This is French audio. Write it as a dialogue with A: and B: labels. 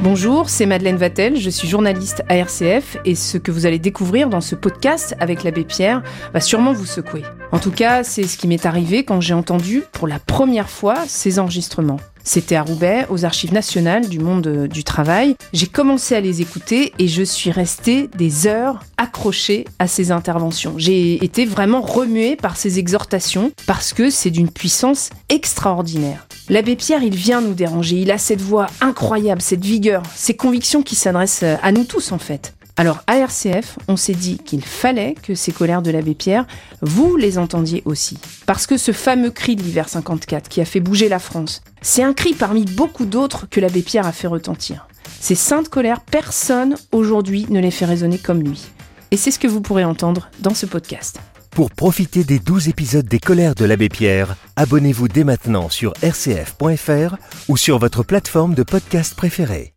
A: Bonjour, c'est Madeleine Vatel, je suis journaliste à RCF et ce que vous allez découvrir dans ce podcast avec l'abbé Pierre va sûrement vous secouer. En tout cas, c'est ce qui m'est arrivé quand j'ai entendu pour la première fois ces enregistrements. C'était à Roubaix, aux archives nationales du monde du travail. J'ai commencé à les écouter et je suis restée des heures accrochée à ces interventions. J'ai été vraiment remuée par ces exhortations parce que c'est d'une puissance extraordinaire. L'abbé Pierre, il vient nous déranger. Il a cette voix incroyable, cette vigueur, ces convictions qui s'adressent à nous tous en fait. Alors à RCF, on s'est dit qu'il fallait que ces colères de l'abbé Pierre, vous les entendiez aussi. Parce que ce fameux cri de l'hiver 54 qui a fait bouger la France, c'est un cri parmi beaucoup d'autres que l'abbé Pierre a fait retentir. Ces saintes colères, personne aujourd'hui ne les fait résonner comme lui. Et c'est ce que vous pourrez entendre dans ce podcast.
B: Pour profiter des 12 épisodes des colères de l'abbé Pierre, abonnez-vous dès maintenant sur rcf.fr ou sur votre plateforme de podcast préférée.